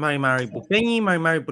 Mari Mari Pupeñi, Mari Mari.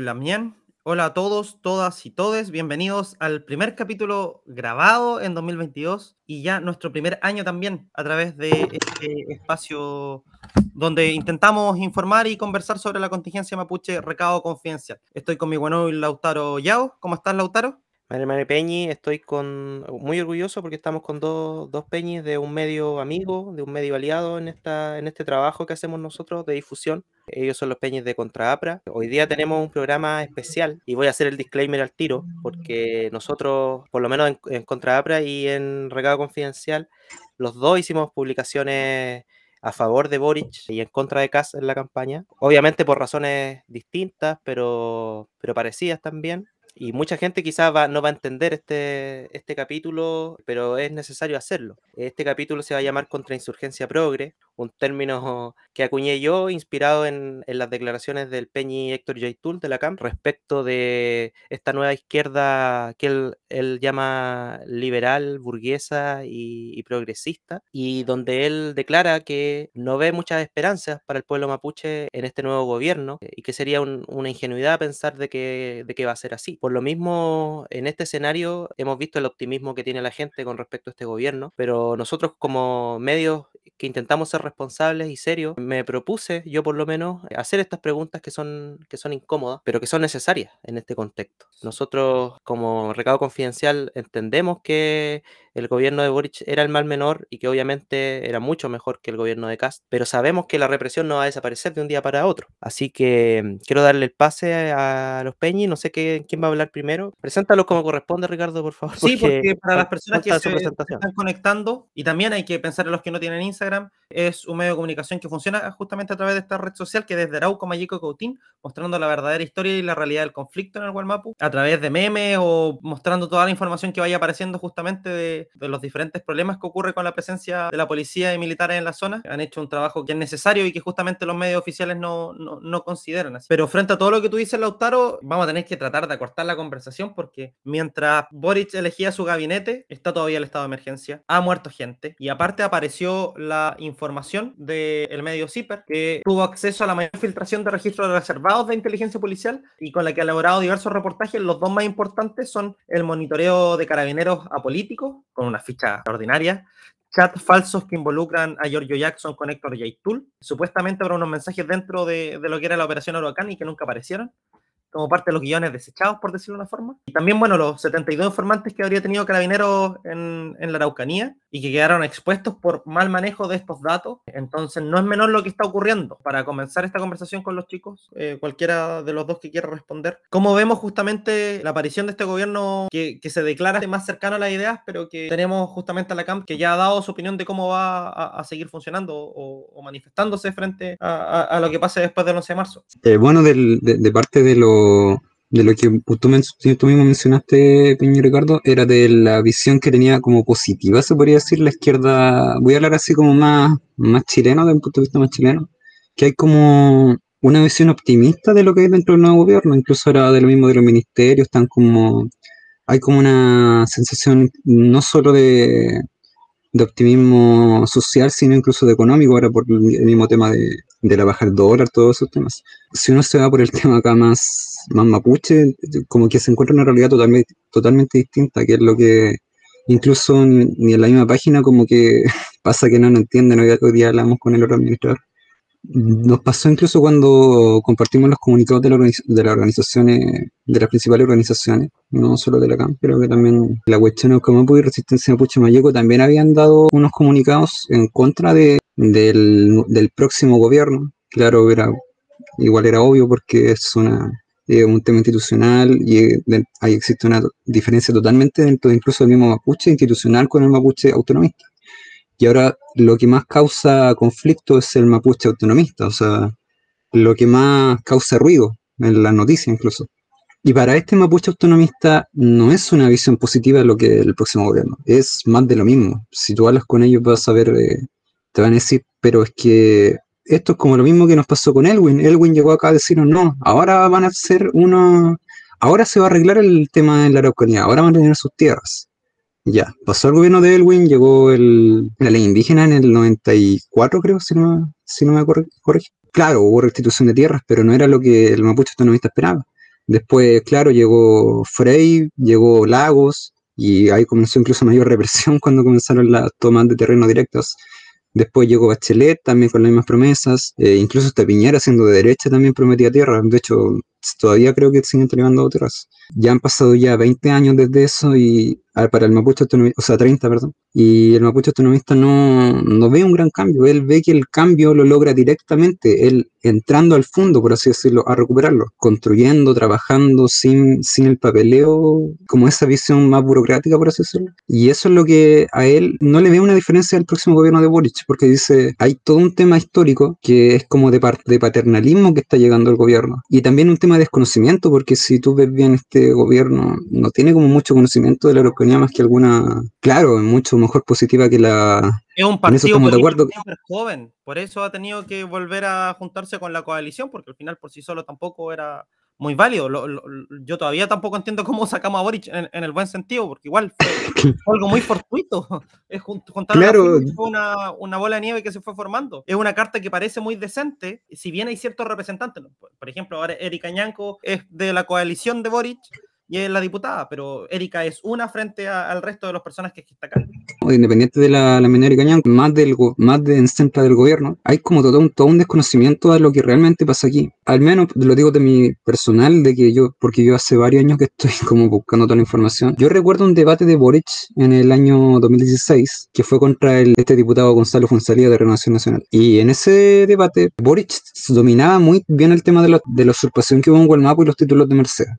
Hola a todos, todas y todes. Bienvenidos al primer capítulo grabado en 2022 y ya nuestro primer año también a través de este espacio donde intentamos informar y conversar sobre la contingencia mapuche recado confidencial. Estoy con mi bueno Lautaro Yao. ¿Cómo estás, Lautaro? Mari Mari Peñi, estoy con, muy orgulloso porque estamos con dos, dos Peñis de un medio amigo, de un medio aliado en, esta, en este trabajo que hacemos nosotros de difusión. Ellos son los Peñis de Contraapra. Hoy día tenemos un programa especial y voy a hacer el disclaimer al tiro porque nosotros, por lo menos en, en Contraapra y en Recado Confidencial, los dos hicimos publicaciones a favor de Boric y en contra de Kass en la campaña. Obviamente por razones distintas, pero, pero parecidas también. Y mucha gente quizás va, no va a entender este, este capítulo, pero es necesario hacerlo. Este capítulo se va a llamar Contrainsurgencia Progre, un término que acuñé yo, inspirado en, en las declaraciones del Peñi Héctor Yaitul de la CAM respecto de esta nueva izquierda que él, él llama liberal, burguesa y, y, progresista, y donde él declara que no ve muchas esperanzas para el pueblo mapuche en este nuevo gobierno y que sería un, una ingenuidad pensar de que, de que va a ser así. Por lo mismo, en este escenario hemos visto el optimismo que tiene la gente con respecto a este gobierno, pero nosotros como medios que intentamos ser responsables y serios, me propuse, yo por lo menos, hacer estas preguntas que son, que son incómodas, pero que son necesarias en este contexto. Nosotros, como recado confidencial, entendemos que el gobierno de Boric era el mal menor y que obviamente era mucho mejor que el gobierno de Cast, pero sabemos que la represión no va a desaparecer de un día para otro. Así que mm, quiero darle el pase a los Peñi, no sé qué, quién va a hablar primero. Preséntalo como corresponde, Ricardo, por favor. Sí, porque, porque para las personas que se están conectando, y también hay que pensar en los que no tienen Instagram, es un medio de comunicación que funciona justamente a través de esta red social que desde Arauco, Mayico y Coutín, mostrando la verdadera historia y la realidad del conflicto en el Gualmapu, a través de memes o mostrando toda la información que vaya apareciendo justamente de, de, los diferentes problemas que ocurre con la presencia de la policía y militares en la zona. Han hecho un trabajo que es necesario y que justamente los medios oficiales no, no, no consideran así. Pero frente a todo lo que tú dices, Lautaro, vamos a tener que tratar de acortar la conversación porque mientras Boric elegía su gabinete, está todavía el estado de emergencia, ha muerto gente y aparte apareció la información del medio CIPER, que tuvo acceso a la mayor filtración de registros reservados de inteligencia policial y con la que ha elaborado diversos reportajes. Los dos más importantes son el monitoreo de carabineros a políticos, con una ficha extraordinaria, chats falsos que involucran a Giorgio Jackson con Héctor Yaitul, supuestamente habrá unos mensajes dentro de, de, lo que era la operación Huracán y que nunca aparecieron como parte de los guiones desechados, por decirlo de una forma. Y también, bueno, los 72 informantes que habría tenido Carabineros en, en, la Araucanía y que quedaron expuestos por mal manejo de estos datos. Entonces, no es menor lo que está ocurriendo. Para comenzar esta conversación con los chicos, eh, cualquiera de los dos que quiera responder, ¿cómo vemos justamente la aparición de este gobierno que, que, se declara más cercano a las ideas, pero que tenemos justamente a la CAMP que ya ha dado su opinión de cómo va a, a seguir funcionando o, o, manifestándose frente a, a, a, lo que pase después del 11 de marzo? Eh, bueno, del, de, de parte de los de lo que tú, mismo mencionaste, Peña Ricardo, era de la visión que tenía como positiva, se podría decir, la izquierda, voy a hablar así como más, más chileno, desde un punto de vista más chileno, que hay como una visión optimista de lo que hay dentro del nuevo gobierno, incluso era de lo mismo de los ministerios, están como, hay como una sensación no solo de, de optimismo social, sino incluso de económico, ahora por el mismo tema de, de la baja del dólar, todos esos temas. Si uno se va por el tema acá más, más mapuche, como que se encuentra una realidad totalmente, totalmente distinta, que es lo que incluso ni, en la misma página como que pasa que no lo entienden, hoy, hoy día hablamos con el otro administrador. Nos pasó incluso cuando compartimos los comunicados de, la de las organizaciones, de las principales organizaciones, no solo de la CAM, pero que también la cuestión de Comapu y Resistencia Mapuche Mayeco también habían dado unos comunicados en contra de, del, próximo gobierno. Claro, era, igual era obvio porque es una, un tema institucional y eh, ahí existe una diferencia totalmente dentro de incluso del mismo mapuche institucional con el mapuche autonomista. Y ahora lo que más causa conflicto es el mapuche autonomista, o sea, lo que más causa ruido en las noticias incluso. Y para este mapuche autonomista no es una visión positiva de lo que el próximo gobierno, es más de lo mismo. Si tú hablas con ellos vas a ver, eh, te van a decir, pero es que esto es como lo mismo que nos pasó con Elwin. Elwin llegó acá a decirnos, no, ahora van a ser uno, ahora se va a arreglar el tema de la Araucanía, ahora van a tener sus tierras. Ya, pasó el gobierno de Elwin, llegó el, la ley indígena en el 94, creo, si no, si no me corrige. claro, hubo restitución de tierras, pero no era lo que el mapuche autonomista esperaba. Después, claro, llegó Frey, llegó Lagos, y ahí comenzó incluso mayor represión cuando comenzaron las tomas de terreno directas. Después llegó Bachelet también con las mismas promesas, eh, incluso hasta Piñera siendo de derecha también prometía tierra, de hecho todavía creo que siguen entregando tierras. Ya han pasado ya 20 años desde eso y para el mapuche autonomista, o sea, 30, perdón, y el mapuche autonomista no, no ve un gran cambio, él ve que el cambio lo logra directamente, él entrando al fondo, por así decirlo, a recuperarlo, construyendo, trabajando sin, sin el papeleo, como esa visión más burocrática, por así decirlo. Y eso es lo que a él no le ve una diferencia del próximo gobierno de Boric, porque dice, hay todo un tema histórico que es como de, de paternalismo que está llegando el gobierno, y también un tema de desconocimiento, porque si tú ves bien este gobierno, no tiene como mucho conocimiento de la Araucanía más que alguna, claro, mucho mejor positiva que la... Es un partido joven, por eso ha tenido que volver a juntarse con la coalición, porque al final por sí solo tampoco era muy válido. yo todavía tampoco entiendo cómo sacamos a Boric en, el buen sentido, porque igual fue, algo muy fortuito. Es juntar una, una, bola de nieve que se fue formando. Es una carta que parece muy decente, si bien hay ciertos representantes. Por ejemplo, ahora Erika Ñanco es de la coalición de Boric, y es la diputada, pero Erika es una frente al resto de las personas que está acá. Independiente de la, la minera Cañán, más, del, más de en del gobierno, hay como todo un, todo un desconocimiento de lo que realmente pasa aquí. Al menos lo digo de mi personal, de que yo, porque yo hace varios años que estoy como buscando toda la información. Yo recuerdo un debate de Boric en el año 2016, que fue contra el, este diputado Gonzalo Fonsalía de Renovación Nacional. Y en ese debate, Boric dominaba muy bien el tema de la, de la usurpación que hubo en Gualmapo y los títulos de Mercedes.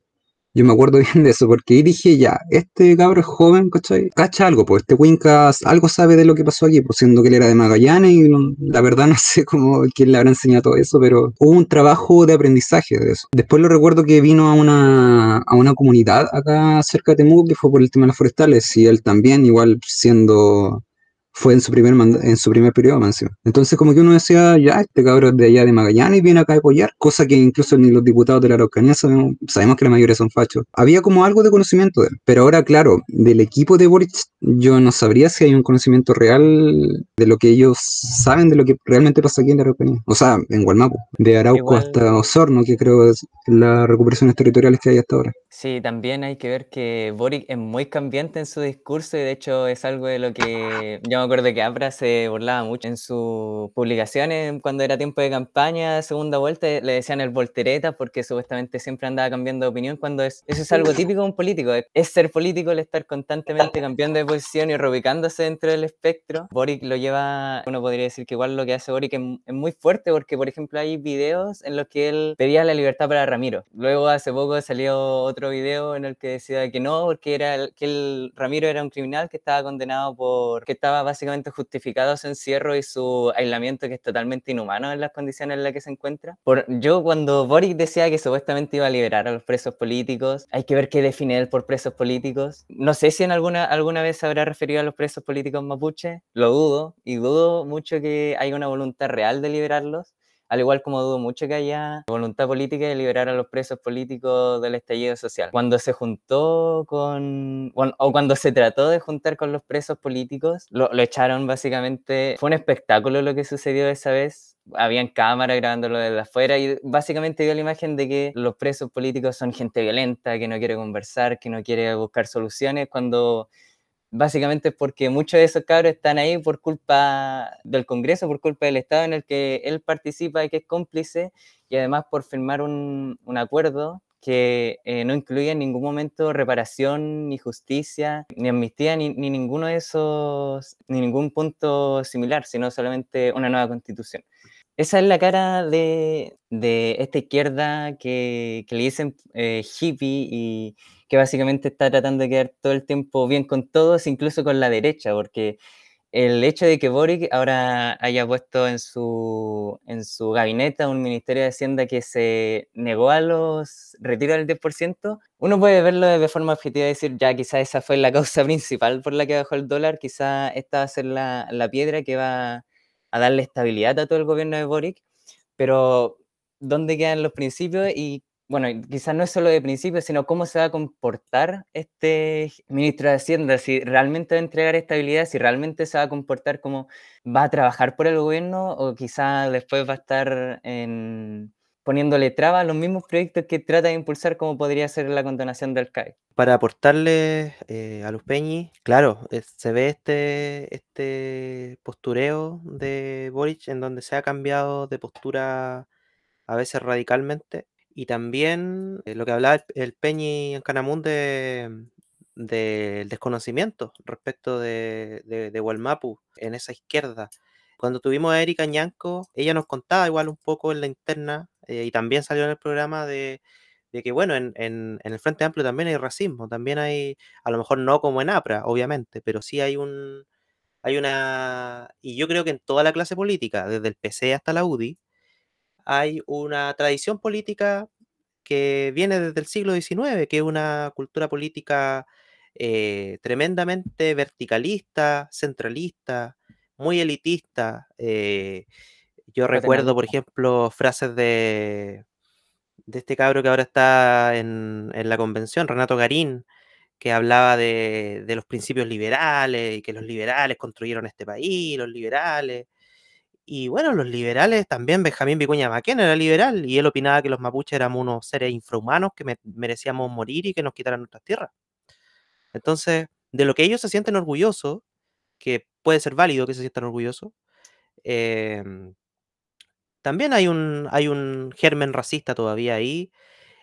Yo me acuerdo bien de eso, porque dije, ya, este cabro es joven, ¿cachai? Cacha algo, pues este Wincas algo sabe de lo que pasó aquí, pues siendo que él era de Magallanes y la verdad no sé cómo, quién le habrá enseñado todo eso, pero hubo un trabajo de aprendizaje de eso. Después lo recuerdo que vino a una, a una comunidad acá cerca de Temuco que fue por el tema de las forestales y él también, igual siendo fue en su primer en su primer periodo Mancio. Entonces como que uno decía, ya, este cabrón de allá de Magallanes viene acá a apoyar, cosa que incluso ni los diputados de la Araucanía sabemos, sabemos que la mayoría son fachos. Había como algo de conocimiento de él, pero ahora claro, del equipo de Boric yo no sabría si hay un conocimiento real de lo que ellos saben de lo que realmente pasa aquí en la Araucanía, o sea, en Gualmapu, de Arauco hasta Osorno, que creo es las recuperaciones territoriales que hay hasta ahora. Sí, también hay que ver que Boric es muy cambiante en su discurso y de hecho es algo de lo que yo me acuerdo que Abra se burlaba mucho en sus publicaciones cuando era tiempo de campaña, segunda vuelta, le decían el voltereta porque supuestamente siempre andaba cambiando de opinión cuando es, eso es algo típico de un político, es ser político el estar constantemente cambiando de posición y reubicándose dentro del espectro. Boric lo lleva, uno podría decir que igual lo que hace Boric es, muy fuerte porque por ejemplo hay videos en los que él pedía la libertad para Ramiro. Luego hace poco salió otro video en el que decía que no, porque era el, que el Ramiro era un criminal que estaba condenado por, que estaba básicamente justificado su encierro y su aislamiento que es totalmente inhumano en las condiciones en las que se encuentra. Por, yo cuando Boric decía que supuestamente iba a liberar a los presos políticos, hay que ver qué define él por presos políticos. No sé si en alguna, alguna vez se habrá referido a los presos políticos mapuche, lo dudo, y dudo mucho que haya una voluntad real de liberarlos al igual como dudo mucho que haya voluntad política de liberar a los presos políticos del estallido social. Cuando se juntó con, o cuando se trató de juntar con los presos políticos, lo, echaron básicamente, fue un espectáculo lo que sucedió esa vez, habían cámaras grabándolo desde afuera y básicamente dio la imagen de que los presos políticos son gente violenta, que no quiere conversar, que no quiere buscar soluciones, cuando básicamente porque muchos de esos cabros están ahí por culpa del Congreso, por culpa del Estado en el que él participa y que es cómplice, y además por firmar un, un acuerdo que eh, no incluye en ningún momento reparación, ni justicia, ni amnistía, ni, ni, ninguno de esos, ni ningún punto similar, sino solamente una nueva constitución. Esa es la cara de, de esta izquierda que, que le dicen eh, hippie y que básicamente está tratando de quedar todo el tiempo bien con todos, incluso con la derecha, porque el hecho de que Boric ahora haya puesto en su, en su gabinete un Ministerio de Hacienda que se negó a los retiros del 10%, uno puede verlo de forma objetiva y decir, ya quizás esa fue la causa principal por la que bajó el dólar, quizás esta va a ser la, la piedra que va a darle estabilidad a todo el gobierno de Boric, pero ¿dónde quedan los principios y bueno, quizás no es solo de principio, sino cómo se va a comportar este ministro de Hacienda, si realmente va a entregar estabilidad, si realmente se va a comportar como va a trabajar por el gobierno o quizás después va a estar poniéndole trabas a los mismos proyectos que trata de impulsar, como podría ser la condonación del CAE. Para aportarle eh, a los Peñi, claro, eh, se ve este, este postureo de Boric en donde se ha cambiado de postura a veces radicalmente. Y también eh, lo que hablaba el, Peñi en Canamún de, del desconocimiento respecto de, de, de Walmapu en esa izquierda. Cuando tuvimos a Erika Ñanco, ella nos contaba igual un poco en la interna eh, y también salió en el programa de, que, bueno, en, el Frente Amplio también hay racismo, también hay, a lo mejor no como en APRA, obviamente, pero sí hay un, hay una, y yo creo que en toda la clase política, desde el PC hasta la UDI, hay una tradición política que viene desde el siglo XIX, que es una cultura política eh, tremendamente verticalista, centralista, muy elitista. Eh, yo recuerdo, por ejemplo, frases de, de este cabro que ahora está en, la convención, Renato Garín, que hablaba de, los principios liberales y que los liberales construyeron este país, los liberales. Y bueno, los liberales también, Benjamín Vicuña Maquena era liberal y él opinaba que los mapuches éramos unos seres infrahumanos que merecíamos morir y que nos quitaran nuestras tierras. Entonces, de lo que ellos se sienten orgullosos, que puede ser válido que se sientan orgullosos, em, también hay un, hay un germen racista todavía ahí.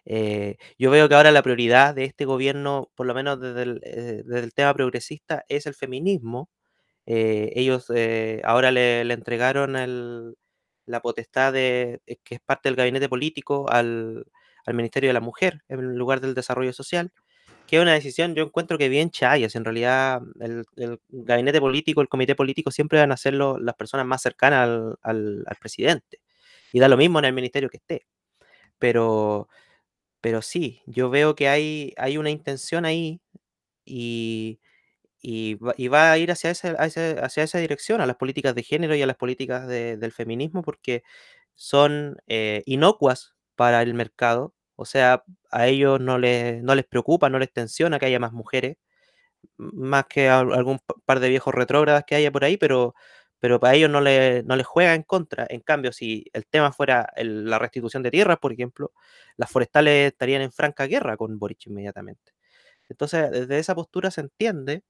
Eh, yo veo que ahora la prioridad de este gobierno, por lo menos desde el, eh, tema progresista, es el feminismo. Eh, ellos ahora le, entregaron la potestad de, que es parte del gabinete político al, al, Ministerio de la Mujer en lugar del desarrollo social que es una decisión, yo encuentro que bien chayas. En realidad, el, gabinete político, el comité político, siempre van a ser las personas más cercanas al, presidente. Y da lo mismo en el ministerio que esté. Pero, pero sí, yo veo que hay, hay una intención ahí y, y, va, a ir hacia, hacia esa dirección, a las políticas de género y a las políticas del feminismo, porque son eh, inocuas para el mercado, o sea, a ellos no les, no les preocupa, no les tensiona que haya más mujeres, más que algún par de viejos retrógradas que haya por ahí, pero, pero para ellos no, le, no les juega en contra. En cambio, si el tema fuera la restitución de tierras, por ejemplo, las forestales estarían en franca guerra con Boric inmediatamente. Entonces, desde esa postura se entiende.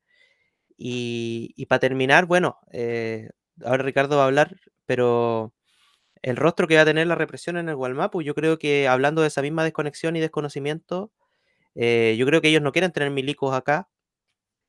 Y, para terminar, bueno, eh, ahora Ricardo va a hablar, pero el rostro que va a tener la represión en el Gualmapu, yo creo que hablando de esa misma desconexión y desconocimiento, eh, yo creo que ellos no quieren tener milicos acá,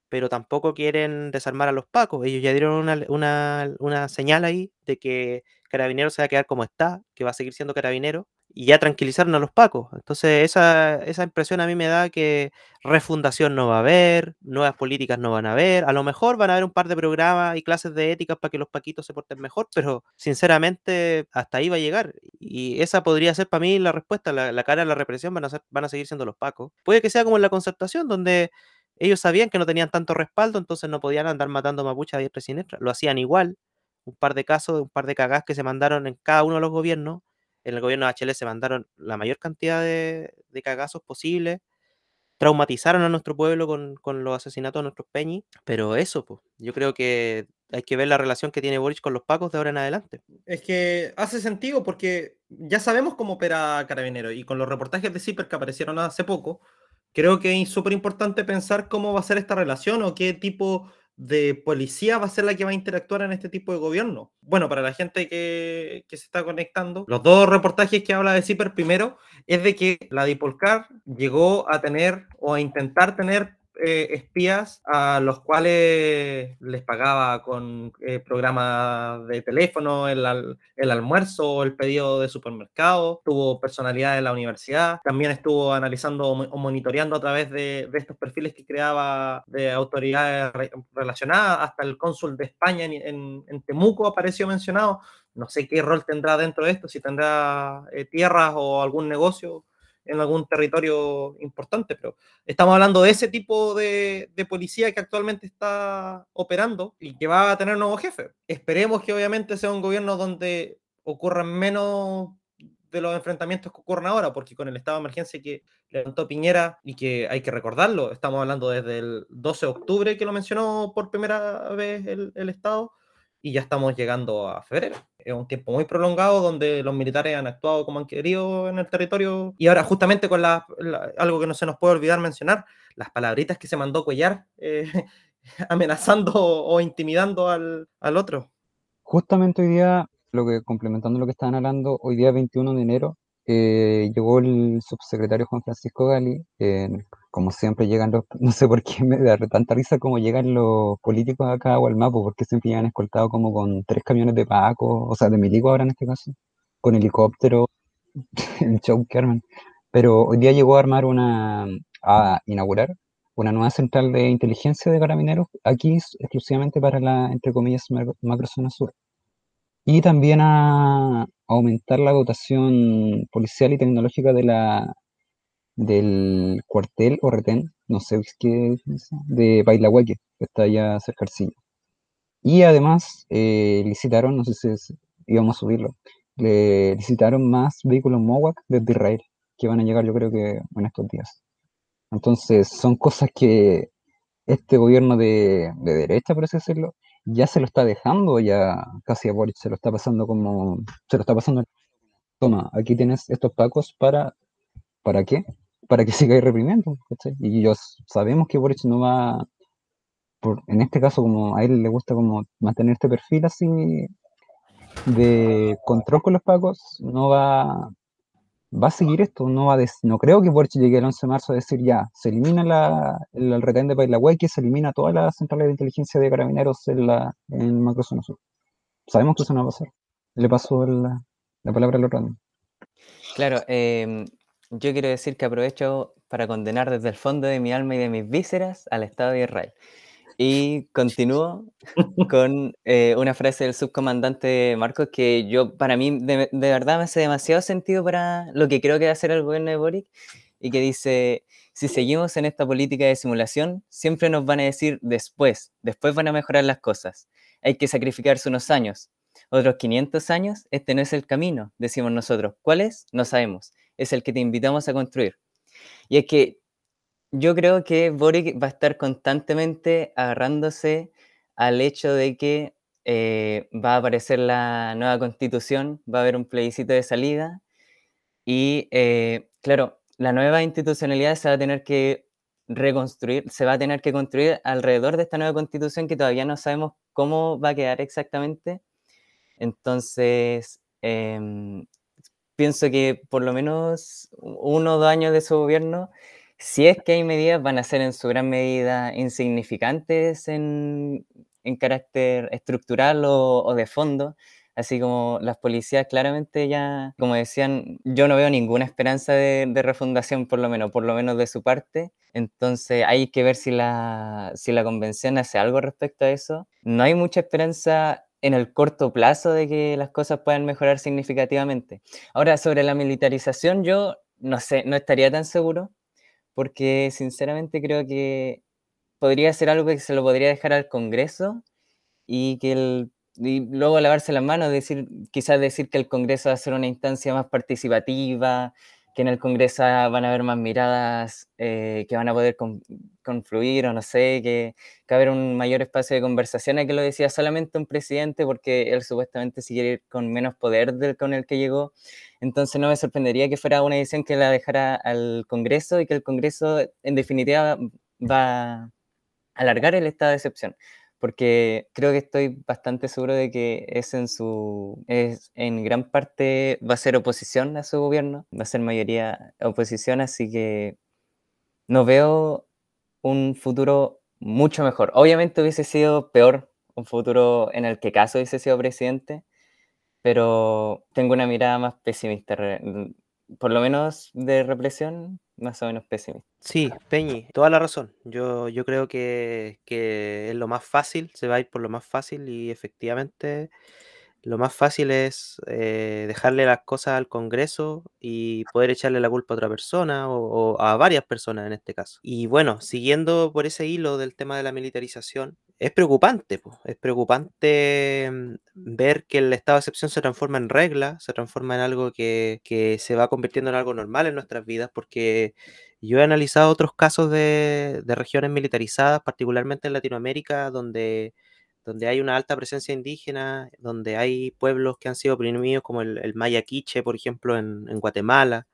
pero tampoco quieren desarmar a los pacos. Ellos ya dieron una, una señal ahí de que Carabinero se va a quedar como está, que va a seguir siendo Carabinero, y ya tranquilizaron a los pacos. Entonces, esa, esa impresión a mí me da que refundación no va a haber, nuevas políticas no van a haber, a lo mejor van a haber un par de programas y clases de ética para que los paquitos se porten mejor, pero sinceramente hasta ahí va a llegar. Y esa podría ser para mí la respuesta, la, cara de la represión van a, ser, van a seguir siendo los pacos. Puede que sea como en la concertación, donde ellos sabían que no tenían tanto respaldo, entonces no podían andar matando mapuches a diestra y siniestra, lo hacían igual. Un par de casos, un par de cagás que se mandaron en cada uno de los gobiernos en el gobierno de HL se mandaron la mayor cantidad de, cagazos posibles, traumatizaron a nuestro pueblo con, los asesinatos de nuestros peñis, pero eso, pues, yo creo que hay que ver la relación que tiene Boric con los pacos de ahora en adelante. Es que hace sentido porque ya sabemos cómo opera Carabinero y con los reportajes de CIPER que aparecieron hace poco, creo que es súper importante pensar cómo va a ser esta relación o qué tipo de policía va a ser la que va a interactuar en este tipo de gobierno. Bueno, para la gente que, se está conectando, los dos reportajes que habla de CIPER primero es de que la Dipolcar llegó a tener o a intentar tener eh, espías a los cuales les pagaba con eh, programas de teléfono, el, el almuerzo, el pedido de supermercado, tuvo personalidad de la universidad, también estuvo analizando o monitoreando a través de, estos perfiles que creaba de autoridades relacionadas, hasta el cónsul de España en, en, Temuco apareció mencionado, no sé qué rol tendrá dentro de esto, si tendrá eh, tierras o algún negocio en algún territorio importante, pero estamos hablando de ese tipo de, policía que actualmente está operando y que va a tener nuevo jefe. Esperemos que obviamente sea un gobierno donde ocurran menos de los enfrentamientos que ocurren ahora, porque con el estado de emergencia que levantó Piñera y que hay que recordarlo, estamos hablando desde el 12 de octubre que lo mencionó por primera vez el, el Estado, y ya estamos llegando a febrero. Es un tiempo muy prolongado donde los militares han actuado como han querido en el territorio y ahora justamente con la, algo que no se nos puede olvidar mencionar, las palabritas que se mandó Cuellar eh, amenazando o intimidando al, al otro. Justamente hoy día, lo que complementando lo que estaban hablando, hoy día 21 de enero eh, llegó el subsecretario Juan Francisco Gali, como siempre llegan los, no sé por qué me da tanta risa como llegan los políticos acá a Gualmapo, porque siempre llegan escoltados como con tres camiones de Paco, o sea, de milico ahora en este caso, con helicóptero, el show Kerman. Pero hoy día llegó a armar una, a inaugurar una nueva central de inteligencia de carabineros aquí exclusivamente para la, entre comillas, macrozona sur. Y también a aumentar la dotación policial y tecnológica de la, del cuartel o retén, no sé qué de Bailahueque, que está allá cerca del Arcilla. Y además eh, licitaron, no sé si íbamos a subirlo, le licitaron más vehículos MOWAC desde Israel, que van a llegar yo creo que en estos días. Entonces son cosas que este gobierno de, de derecha, por así decirlo, ya se lo está dejando, ya casi a Boris se lo está pasando como, se lo está pasando, toma, aquí tienes estos pacos para, ¿para qué? Para que siga reprimiendo, Y ellos sabemos que Boris no va, por, en este caso, como a él le gusta como mantener este perfil así de control con los pacos, no va, va a seguir esto, no va a no creo que Boric llegue el 11 de marzo a decir ya, se elimina la, el, retén de que se elimina todas las centrales de inteligencia de carabineros en la en Macrozona Sur. Sabemos que eso no va a pasar. Le paso la, la palabra al otro. Claro, em, yo quiero decir que aprovecho para condenar desde el fondo de mi alma y de mis vísceras al Estado de Israel. Y continúo con eh, una frase del subcomandante Marcos que yo, para mí, de, verdad me hace demasiado sentido para lo que creo que va a hacer el gobierno de Boric, y que dice, si seguimos en esta política de simulación, siempre nos van a decir después, después van a mejorar las cosas. Hay que sacrificarse unos años. Otros 500 años, este no es el camino, decimos nosotros. ¿Cuál es? No sabemos. Es el que te invitamos a construir. Y es que yo creo que Boric va a estar constantemente agarrándose al hecho de que eh, va a aparecer la nueva constitución, va a haber un plebiscito de salida y, eh, claro, la nueva institucionalidad se va a tener que reconstruir, se va a tener que construir alrededor de esta nueva constitución que todavía no sabemos cómo va a quedar exactamente. Entonces, em, pienso que por lo menos uno o dos años de su gobierno si es que hay medidas, van a ser en su gran medida insignificantes en, carácter estructural o, de fondo, así como las policías claramente ya, como decían, yo no veo ninguna esperanza de, refundación, por lo menos, por lo menos de su parte. Entonces hay que ver si la, si la convención hace algo respecto a eso. No hay mucha esperanza en el corto plazo de que las cosas puedan mejorar significativamente. Ahora, sobre la militarización, yo no sé, no estaría tan seguro porque sinceramente creo que podría ser algo que se lo podría dejar al Congreso y que el, luego lavarse las manos, decir, quizás decir que el Congreso va a ser una instancia más participativa, que en el Congreso van a haber más miradas eh, que van a poder confluir o no sé, que, que va a haber un mayor espacio de conversación, a que lo decía solamente un presidente porque él supuestamente si con menos poder del con el que llegó. Entonces no me sorprendería que fuera una edición que la dejara al Congreso y que el Congreso en definitiva va a alargar el estado de excepción porque creo que estoy bastante seguro de que es en su es en gran parte va a ser oposición a su gobierno, va a ser mayoría oposición, así que no veo un futuro mucho mejor. Obviamente hubiese sido peor un futuro en el que caso hubiese sido presidente, pero tengo una mirada más pesimista, por lo menos de represión, más o menos pesimista. Sí, Peñi, toda la razón. Yo, yo creo que, es lo más fácil, se va a ir por lo más fácil y efectivamente lo más fácil es eh, dejarle las cosas al Congreso y poder echarle la culpa a otra persona o, a varias personas en este caso. Y bueno, siguiendo por ese hilo del tema de la militarización, es preocupante, es preocupante mm, ver que el estado de excepción se transforma en regla, se transforma en algo que, se va convirtiendo en algo normal en nuestras vidas, porque yo he analizado otros casos de, regiones militarizadas, particularmente en Latinoamérica, donde, donde hay una alta presencia indígena, donde hay pueblos que han sido oprimidos, como el, Maya Quiche, por ejemplo, en, en Guatemala.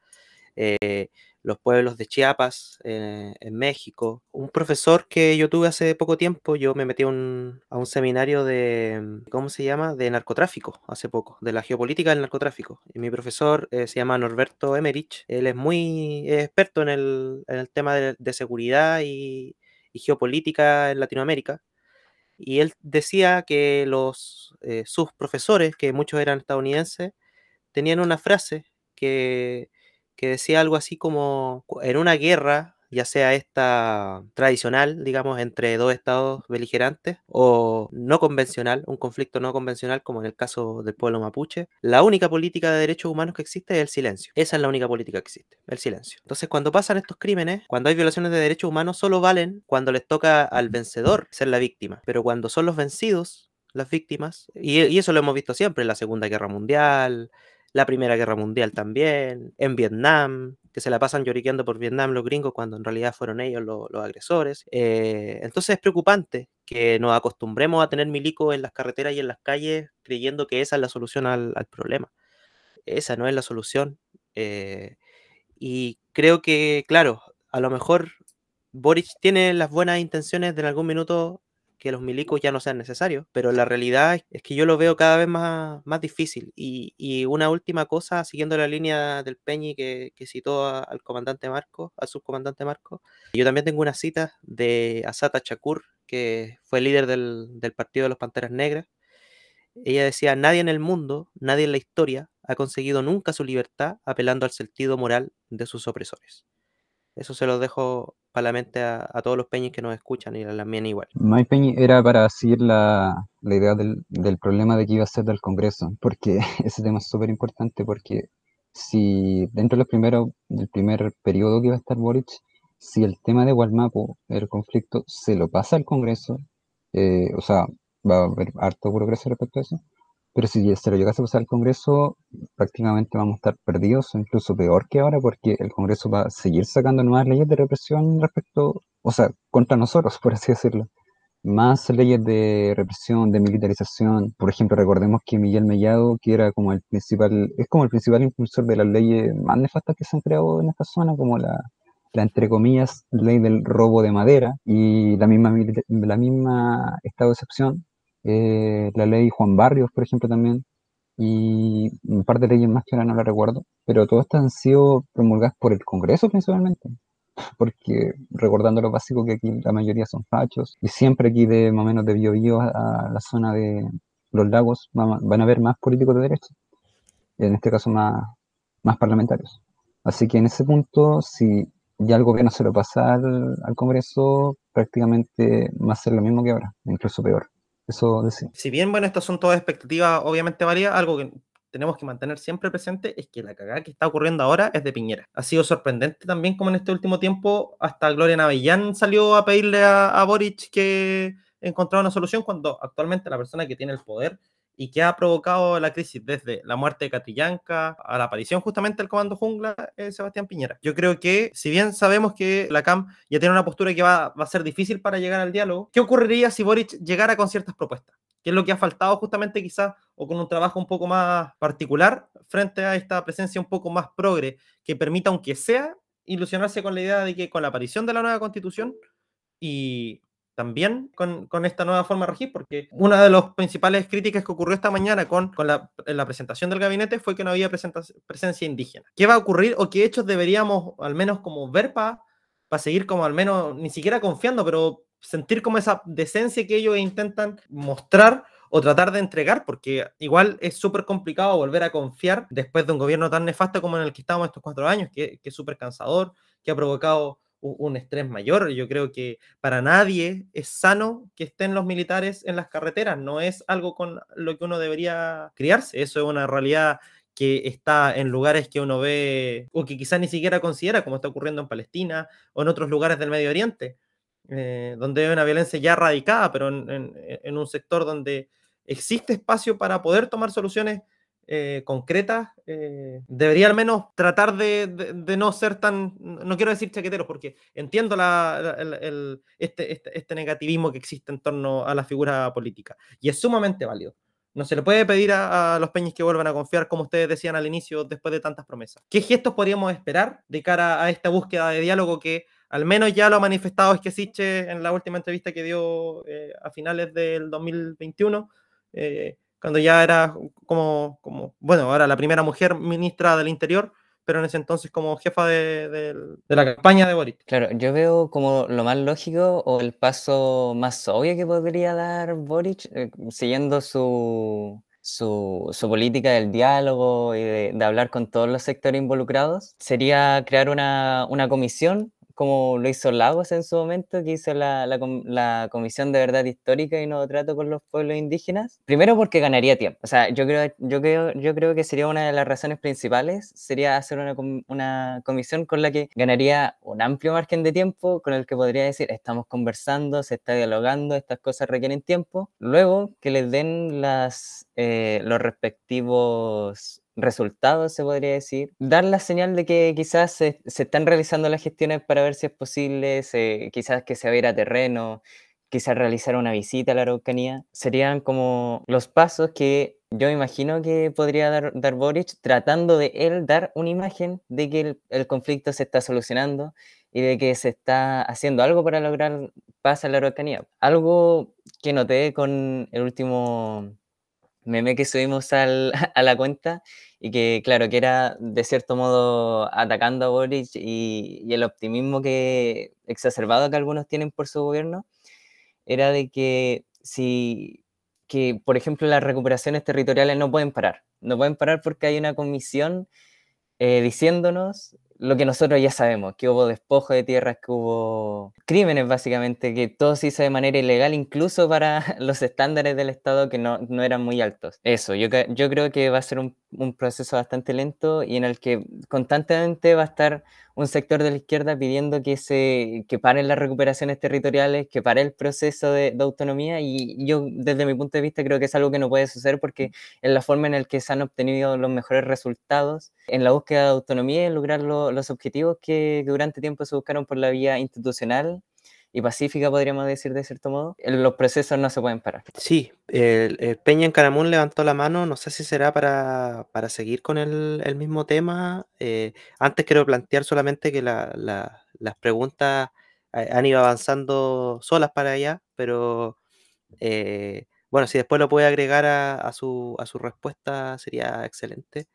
Eh, los pueblos de Chiapas, eh, en México. Un profesor que yo tuve hace poco tiempo, yo me metí a un seminario de, ¿cómo se llama?, de narcotráfico hace poco, de la geopolítica del narcotráfico. Y mi profesor eh, se llama Norberto Emerich, él es muy experto en el, tema de, seguridad y, geopolítica en Latinoamérica. Y él decía que los, eh, sus profesores, que muchos eran estadounidenses, tenían una frase que que decía algo así como en una guerra, ya sea esta tradicional, digamos, entre dos estados beligerantes, o no convencional, un conflicto no convencional, como en el caso del pueblo mapuche, la única política de derechos humanos que existe es el silencio. Esa es la única política que existe, el silencio. Entonces, cuando pasan estos crímenes, cuando hay violaciones de derechos humanos, solo valen cuando les toca al vencedor ser la víctima, pero cuando son los vencidos, las víctimas, y, eso lo hemos visto siempre en la Segunda Guerra Mundial, la Primera Guerra Mundial también, en Vietnam, que se la pasan lloriqueando por Vietnam los gringos cuando en realidad fueron ellos los, agresores. Eh, entonces es preocupante que nos acostumbremos a tener milicos en las carreteras y en las calles creyendo que esa es la solución al, problema. Esa no es la solución. Eh, y creo que, claro, a lo mejor Boric tiene las buenas intenciones de en algún minuto que los milicos ya no sean necesarios, pero la realidad es que yo lo veo cada vez más, más difícil. Y, una última cosa, siguiendo la línea del Peñi que, citó al comandante Marco, al subcomandante Marco, yo también tengo una cita de Asata Chakur, que fue líder del, del Partido de los Panteras Negras. Ella decía, nadie en el mundo, nadie en la historia ha conseguido nunca su libertad apelando al sentido moral de sus opresores. Eso se lo dejo para la mente a, todos los peñis que nos escuchan y a la mía igual. My Peñi era para seguir la, idea del, problema de que iba a ser del Congreso, porque ese tema es súper importante porque si dentro los del primer periodo que iba a estar Boric, si el tema de Gualmapo, el conflicto, se lo pasa al Congreso, eh, o sea, va a haber harto progreso respecto a eso, pero si se lo llegase a pasar al Congreso, prácticamente vamos a estar perdidos, incluso peor que ahora, porque el Congreso va a seguir sacando nuevas leyes de represión respecto, o sea, contra nosotros, por así decirlo. Más leyes de represión, de militarización. Por ejemplo, recordemos que Miguel Mellado, que era como el principal, es como el principal impulsor de las leyes más nefastas que se han creado en esta zona, como la, la entre comillas, ley del robo de madera y la misma, la misma estado de excepción eh, la ley Juan Barrios, por ejemplo, también, y un par de leyes más que ahora no la recuerdo, pero todas estas han sido promulgadas por el Congreso principalmente, porque recordando lo básico que aquí la mayoría son fachos, y siempre aquí de más o menos de Biobío a, la zona de los lagos van, a haber más políticos de derecha, en este caso más, más parlamentarios. Así que en ese punto, si ya el gobierno se lo pasa al, al Congreso, prácticamente va a ser lo mismo que ahora, incluso peor. Eso decir. Si bien, bueno, estas son todas expectativas obviamente varias, algo que tenemos que mantener siempre presente es que la cagada que está ocurriendo ahora es de Piñera. Ha sido sorprendente también como en este último tiempo hasta Gloria Navillán salió a pedirle a Boric que encontrara una solución cuando actualmente la persona que tiene el poder y que ha provocado la crisis desde la muerte de Catrillanca a la aparición justamente del Comando Jungla, eh, Sebastián Piñera. Yo creo que, si bien sabemos que la CAM ya tiene una postura que va, va a ser difícil para llegar al diálogo, ¿qué ocurriría si Boric llegara con ciertas propuestas? ¿Qué es lo que ha faltado justamente quizás o con un trabajo un poco más particular frente a esta presencia un poco más progre que permita, aunque sea, ilusionarse con la idea de que con la aparición de la nueva constitución y también con, esta nueva forma de regir, porque una de las principales críticas que ocurrió esta mañana con, la, presentación del gabinete fue que no había presencia indígena. ¿Qué va a ocurrir o qué hechos deberíamos al menos como ver para seguir como al menos, ni siquiera confiando, pero sentir como esa decencia que ellos intentan mostrar o tratar de entregar, porque igual es súper complicado volver a confiar después de un gobierno tan nefasto como en el que estamos estos cuatro años, que, que es súper cansador, que ha provocado un estrés mayor. Yo creo que para nadie es sano que estén los militares en las carreteras, no es algo con lo que uno debería criarse, eso es una realidad que está en lugares que uno ve o que quizás ni siquiera considera, como está ocurriendo en Palestina o en otros lugares del Medio Oriente. eh, donde hay una violencia ya radicada, pero en, un sector donde existe espacio para poder tomar soluciones eh, concretas, eh, debería al menos tratar de, no ser tan, no quiero decir chaqueteros, porque entiendo este, este, este, negativismo que existe en torno a la figura política, y es sumamente válido. No se le puede pedir a, los peñas que vuelvan a confiar, como ustedes decían al inicio, después de tantas promesas. ¿Qué gestos podríamos esperar de cara a esta búsqueda de diálogo que al menos ya lo ha manifestado Esquesiche en la última entrevista que dio eh, a finales del 2021, eh, cuando ya era como, como, bueno, ahora la primera mujer ministra del Interior, pero en ese entonces como jefa de, la campaña de Boric. Claro, yo veo como lo más lógico o el paso más obvio que podría dar Boric, eh, siguiendo su, su, política del diálogo y de, de, hablar con todos los sectores involucrados, sería crear una, una comisión como lo hizo Lagos en su momento, que hizo la, la, Comisión de Verdad Histórica y no trato con los pueblos indígenas. Primero porque ganaría tiempo. O sea, yo creo, yo creo, yo creo que sería una de las razones principales, sería hacer una, una comisión con la que ganaría un amplio margen de tiempo, con el que podría decir, estamos conversando, se está dialogando, estas cosas requieren tiempo. Luego, que les den las, eh, los respectivos resultados, se podría decir. Dar la señal de que quizás se, están realizando las gestiones para ver si es posible, quizás que se va a ir a terreno, quizás realizar una visita a la Araucanía. Serían como los pasos que yo imagino que podría dar, dar Boric tratando de él dar una imagen de que el, conflicto se está solucionando y de que se está haciendo algo para lograr paz a la Araucanía. Algo que noté con el último meme que subimos al, a la cuenta y que, claro, que era de cierto modo atacando a Boric y, el optimismo que exacerbado que algunos tienen por su gobierno, era de que si, que por ejemplo las recuperaciones territoriales no pueden parar, no pueden parar porque hay una comisión eh, diciéndonos lo que nosotros ya sabemos, que hubo despojo de tierras, que hubo crímenes básicamente, que todo se hizo de manera ilegal, incluso para los estándares del Estado que no, no eran muy altos. Eso, yo, yo creo que va a ser un, un proceso bastante lento y en el que constantemente va a estar un sector de la izquierda pidiendo que se que paren las recuperaciones territoriales, que pare el proceso de, autonomía y yo desde mi punto de vista creo que es algo que no puede suceder porque es la forma en la que se han obtenido los mejores resultados en la búsqueda de autonomía y en lograr los objetivos que durante tiempo se buscaron por la vía institucional y pacífica, podríamos decir de cierto modo, los procesos no se pueden parar. Sí, el, Peña en Caramún levantó la mano, no sé si será para, seguir con el, mismo tema. Eh, antes quiero plantear solamente que las preguntas eh, han ido avanzando solas para allá, pero eh, bueno, si después lo puede agregar a, su, a su respuesta sería excelente.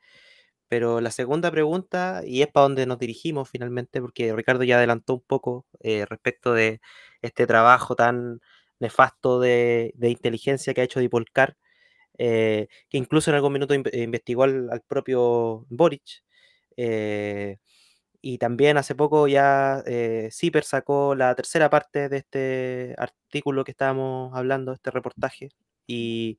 Pero la segunda pregunta, y es para donde nos dirigimos finalmente, porque Ricardo ya adelantó un poco eh, respecto de este trabajo tan nefasto de, inteligencia que ha hecho Dipolcar, eh, que incluso en algún minuto investigó al, propio Boric. Eh, y también hace poco ya CIPER sacó la tercera parte de este artículo que estábamos hablando, este reportaje, y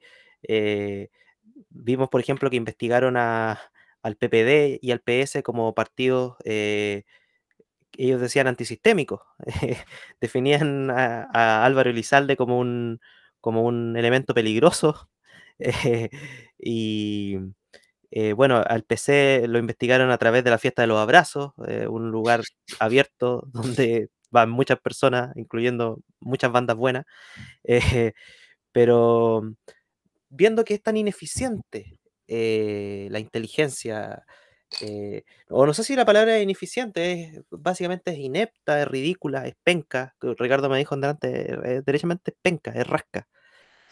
vimos, por ejemplo, que investigaron a al PPD y al PS como partidos, eh, ellos decían antisistémicos, definían a, Álvaro Elizalde como un, como un elemento peligroso. Y eh, bueno, al PC lo investigaron a través de la fiesta de los abrazos, eh, un lugar abierto donde van muchas personas, incluyendo muchas bandas buenas, pero viendo que es tan ineficiente eh, la inteligencia, eh, o no sé si la palabra es ineficiente, es, básicamente es inepta, es ridícula, es penca, Ricardo me dijo antes, es, derechamente es penca, es rasca.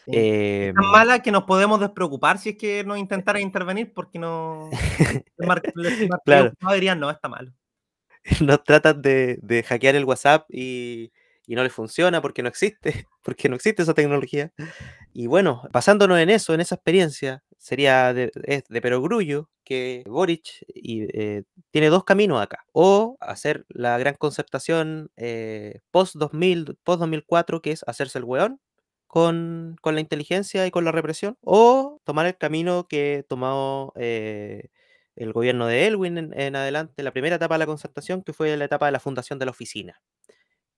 es tan em mala que nos podemos despreocupar si es que no intentara intervenir porque no... claro. no dirían, no, está malo. Nos tratan de, de hackear el WhatsApp y y no le funciona porque no existe, porque no existe esa tecnología. Y bueno, basándonos en eso, en esa experiencia, sería de, de perogrullo que Boric y, eh, tiene dos caminos acá. O hacer la gran concertación eh, post-2000, post-2004, que es hacerse el weón con, con, la inteligencia y con la represión. O tomar el camino que tomó eh, el gobierno de Elwin en adelante, la primera etapa de la concertación, que fue la etapa de la fundación de la oficina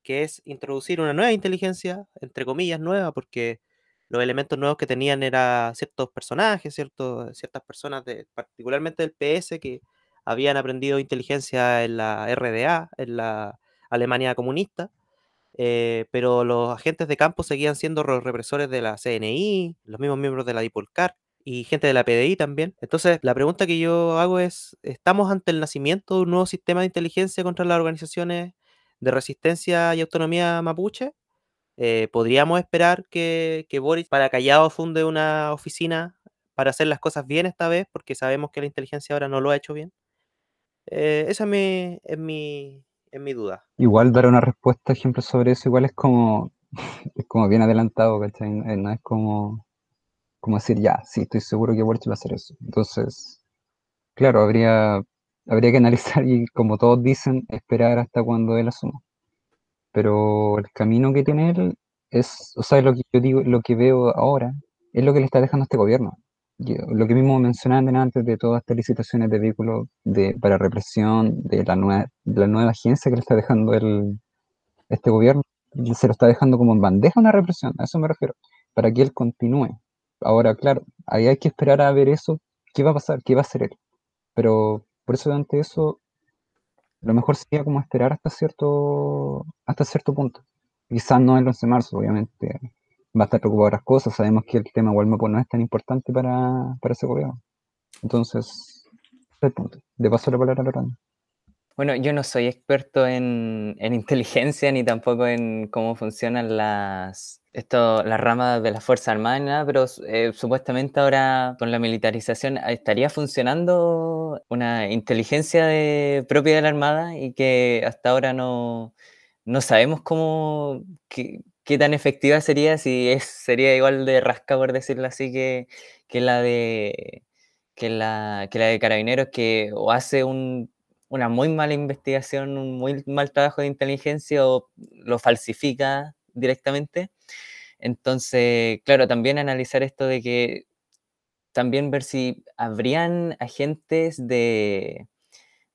que es introducir una nueva inteligencia, entre comillas, nueva, porque los elementos nuevos que tenían eran ciertos personajes, ciertos, ciertas personas, de, particularmente del PS, que habían aprendido inteligencia en la RDA, en la Alemania comunista, eh, pero los agentes de campo seguían siendo los represores de la CNI, los mismos miembros de la Dipolcar y gente de la PDI también. Entonces, la pregunta que yo hago es, ¿estamos ante el nacimiento de un nuevo sistema de inteligencia contra las organizaciones de resistencia y autonomía mapuche? Eh, ¿Podríamos esperar que, que Boris para Callao funde una oficina para hacer las cosas bien esta vez? Porque sabemos que la inteligencia ahora no lo ha hecho bien. Eh, esa es mi, es, mi, es mi duda. Igual dar una respuesta, ejemplo, sobre eso, igual es como, es como bien adelantado, ¿cachai? Eh, no es como, como decir, ya, sí, estoy seguro que Boris va a hacer eso. Entonces, claro, habría, habría que analizar y, como todos dicen, esperar hasta cuando él asuma pero el camino que tiene él es, o sea, lo que yo digo, lo que veo ahora, es lo que le está dejando a este gobierno. lo que mismo mencionaban antes de todas estas licitaciones de vehículos de, para represión, de la, nueva, la nueva agencia que le está dejando el, este gobierno, se lo está dejando como en bandeja una represión, a eso me refiero, para que él continúe. Ahora, claro, ahí hay que esperar a ver eso, qué va a pasar, qué va a hacer él. Pero por eso, ante eso, lo mejor sería como esperar hasta cierto, hasta cierto punto. Quizás no el 11 de marzo, obviamente va a estar preocupado de otras cosas. Sabemos que el tema Walmapo no es tan importante para, para ese gobierno. Entonces, el punto. De paso la palabra a Lorena. Bueno, yo no soy experto en, en, inteligencia ni tampoco en cómo funcionan las, esto, las ramas de la Fuerza Armada, pero eh, supuestamente ahora con la militarización estaría funcionando una inteligencia propia de la Armada y que hasta ahora no, no sabemos cómo, qué, qué, tan efectiva sería, si es, sería igual de rasca, por decirlo así, que, que la de que la, que la de carabineros que o hace un una muy mala investigación, un muy mal trabajo de inteligencia o lo falsifica directamente. Entonces, claro, también analizar esto de que también ver si habrían agentes de,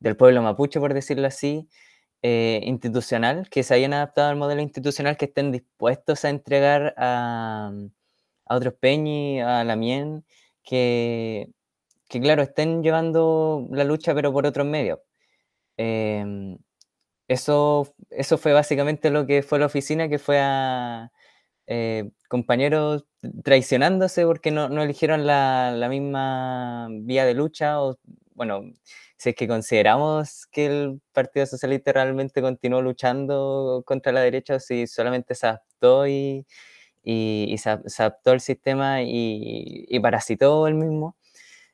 del pueblo mapuche, por decirlo así, eh, institucional, que se hayan adaptado al modelo institucional, que estén dispuestos a entregar a, a otros peñi, a la mien, que, que, claro, estén llevando la lucha, pero por otros medios. Em, eso, eso fue básicamente lo que fue la oficina, que fue a eh, compañeros traicionándose porque no, no eligieron la, la, misma vía de lucha, o bueno, si es que consideramos que el Partido Socialista realmente continuó luchando contra la derecha, o si solamente se adaptó y, y, se, adaptó el sistema y, y parasitó el mismo.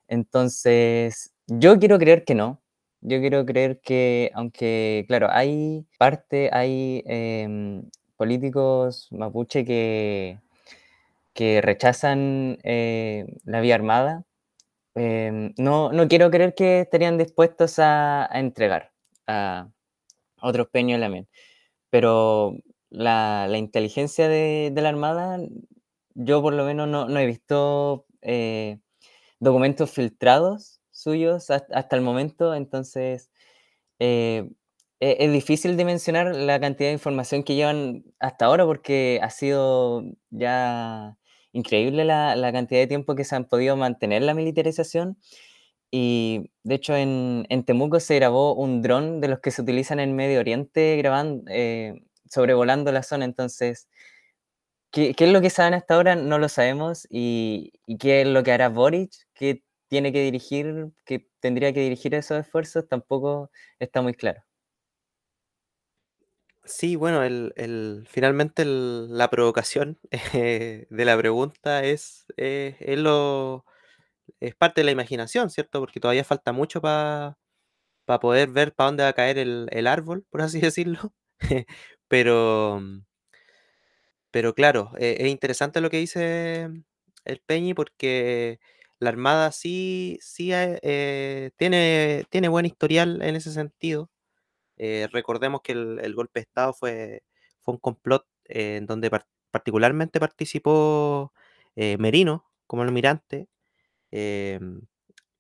Entonces, yo quiero creer que no, yo quiero creer que, aunque, claro, hay parte, hay em, políticos mapuche que, que rechazan eh, la vía armada, em, no, no, quiero creer que estarían dispuestos a, entregar a otros peños también. Pero la, la inteligencia de, de, la Armada, yo por lo menos no, no he visto eh, documentos filtrados suyos hasta, el momento, entonces eh, e, es, difícil dimensionar la cantidad de información que llevan hasta ahora porque ha sido ya increíble la, la, cantidad de tiempo que se han podido mantener la militarización. Y de hecho en, en Temuco se grabó un dron de los que se utilizan en Medio Oriente grabando, eh, sobrevolando la zona. Entonces, ¿qué, ¿qué, es lo que saben hasta ahora? No lo sabemos. ¿Y, y qué es lo que hará Boric? ¿Qué tiene que dirigir, que tendría que dirigir esos esfuerzos, tampoco está muy claro. Sí, bueno, el, el finalmente la provocación eh, de la pregunta es, eh, es, lo, es parte de la imaginación, ¿cierto? Porque todavía falta mucho para poder ver para dónde va a caer el, el árbol, por así decirlo. pero, pero claro, eh, es interesante lo que dice el Peñi porque la Armada sí, sí eh, tiene, tiene buen historial en ese sentido. Eh, recordemos que el, golpe de Estado fue, fue un complot eh, en donde particularmente participó Merino como almirante em,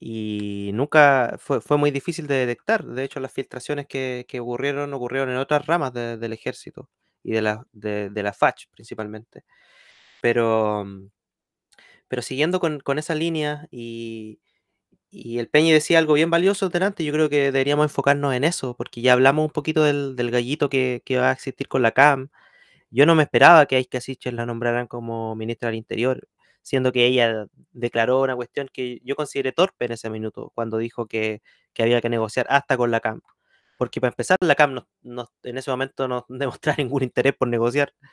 y nunca fue, fue, muy difícil de detectar. De hecho, las filtraciones que, que ocurrieron ocurrieron en otras ramas del ejército y de la, de, la FACH principalmente. Pero, pero siguiendo con, esa línea y, el Peñi decía algo bien valioso delante, yo creo que deberíamos enfocarnos en eso, porque ya hablamos un poquito del, gallito que, va a existir con la CAM. Yo no me esperaba que Sichel la nombraran como ministra del Interior, siendo que ella declaró una cuestión que yo consideré torpe en ese minuto, cuando dijo que, que había que negociar hasta con la CAM porque para empezar la CAM no, en ese momento no demostraba ningún interés por negociar.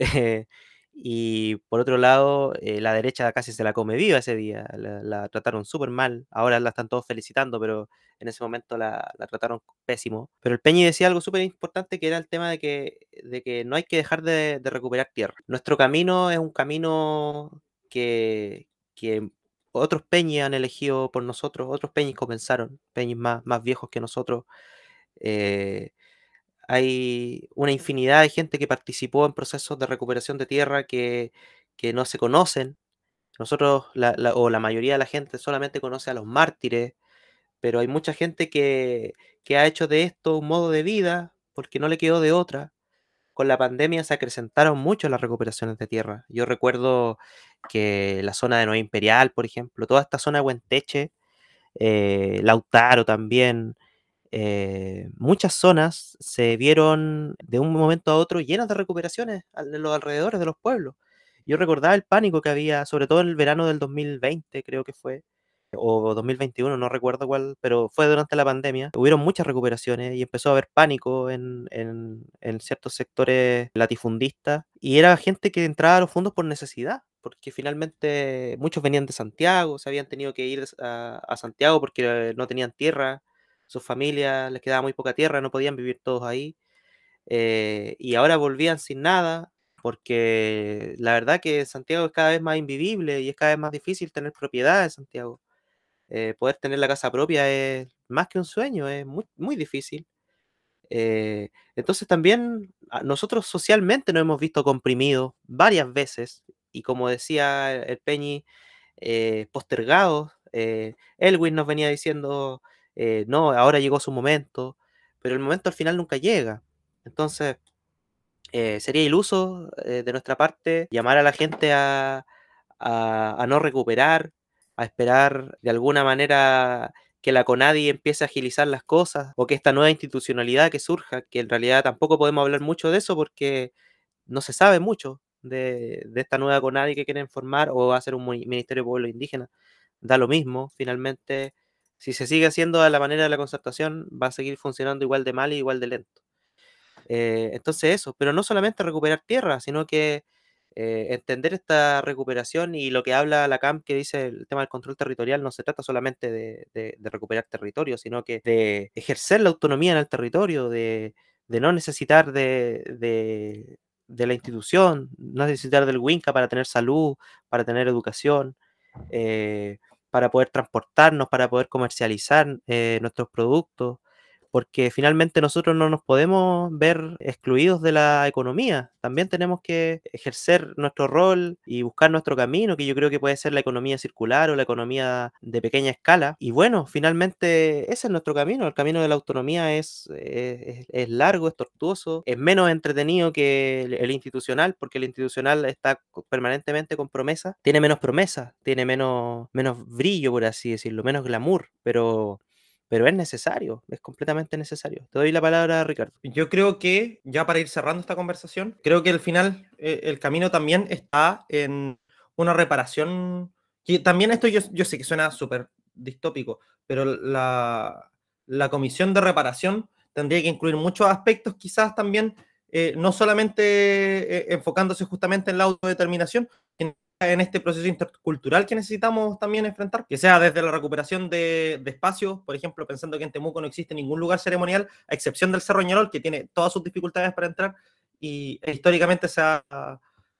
Eh, y por otro lado, eh, la derecha casi se la come viva ese día, la, trataron súper mal, ahora la están todos felicitando, pero en ese momento la, trataron pésimo. Pero el Peñi decía algo súper importante que era el tema de que, de que no hay que dejar de, recuperar tierra. Nuestro camino es un camino que, que otros Peñis han elegido por nosotros, otros Peñis comenzaron, Peñis más, más viejos que nosotros, eh, hay una infinidad de gente que participó en procesos de recuperación de tierra que, no se conocen. Nosotros, o la mayoría de la gente solamente conoce a los mártires, pero hay mucha gente que, ha hecho de esto un modo de vida porque no le quedó de otra. Con la pandemia se acrecentaron mucho las recuperaciones de tierra. Yo recuerdo que la zona de Nueva Imperial, por ejemplo, toda esta zona de Huenteche, eh, Lautaro también, eh, muchas zonas se vieron de un momento a otro llenas de recuperaciones en los alrededores de los pueblos. Yo recordaba el pánico que había, sobre todo en el verano del 2020, creo que fue, o 2021, no recuerdo cuál, pero fue durante la pandemia. Hubieron muchas recuperaciones y empezó a haber pánico en, en ciertos sectores latifundistas y era gente que entraba a los fondos por necesidad porque finalmente muchos venían de Santiago, se habían tenido que ir a, a Santiago porque no tenían tierra, sus familias les quedaba muy poca tierra, no podían vivir todos ahí. Eh, y ahora volvían sin nada, porque la verdad que Santiago es cada vez más invivible y es cada vez más difícil tener propiedad en Santiago. Eh, poder tener la casa propia es más que un sueño, es muy, muy difícil. Eh, entonces también ah, nosotros socialmente nos hemos visto comprimidos varias veces y como decía el Peñi, postergados. Elwin nos venía diciendo eh, no, ahora llegó su momento, pero el momento al final nunca llega. Entonces, eh, sería iluso eh, de nuestra parte llamar a la gente a, no recuperar, a esperar de alguna manera que la CONADI empiece a agilizar las cosas o que esta nueva institucionalidad que surja, que en realidad tampoco podemos hablar mucho de eso porque no se sabe mucho de, de esta nueva CONADI que quieren formar o hacer un Ministerio de Pueblos Indígenas. Da lo mismo, finalmente si se sigue haciendo a la manera de la concertación, va a seguir funcionando igual de mal y igual de lento. Eh, entonces eso, pero no solamente recuperar tierra, sino que eh, entender esta recuperación y lo que habla la CAMP que dice el tema del control territorial no se trata solamente de, recuperar territorio, sino que de ejercer la autonomía en el territorio, de, no necesitar de, la institución, no necesitar del WINCA para tener salud, para tener educación. Eh, para poder transportarnos, para poder comercializar eh, nuestros productos, porque finalmente nosotros no nos podemos ver excluidos de la economía. También tenemos que ejercer nuestro rol y buscar nuestro camino, que yo creo que puede ser la economía circular o la economía de pequeña escala. Y bueno, finalmente ese es nuestro camino. El camino de la autonomía es, es, largo, es tortuoso, es menos entretenido que el, institucional, porque el institucional está permanentemente con promesas. Tiene menos promesas, tiene menos, menos brillo, por así decirlo, menos glamour, pero pero es necesario, es completamente necesario. Te doy la palabra, Ricardo. Yo creo que, ya para ir cerrando esta conversación, creo que al final eh, el camino también está en una reparación, que también esto yo, yo sé que suena súper distópico, pero la, la, comisión de reparación tendría que incluir muchos aspectos, quizás también, eh, no solamente eh, enfocándose justamente en la autodeterminación, en este proceso intercultural que necesitamos también enfrentar, que sea desde la recuperación de, espacios, por ejemplo, pensando que en Temuco no existe ningún lugar ceremonial, a excepción del Cerro Ñarol, que tiene todas sus dificultades para entrar, y históricamente se ha,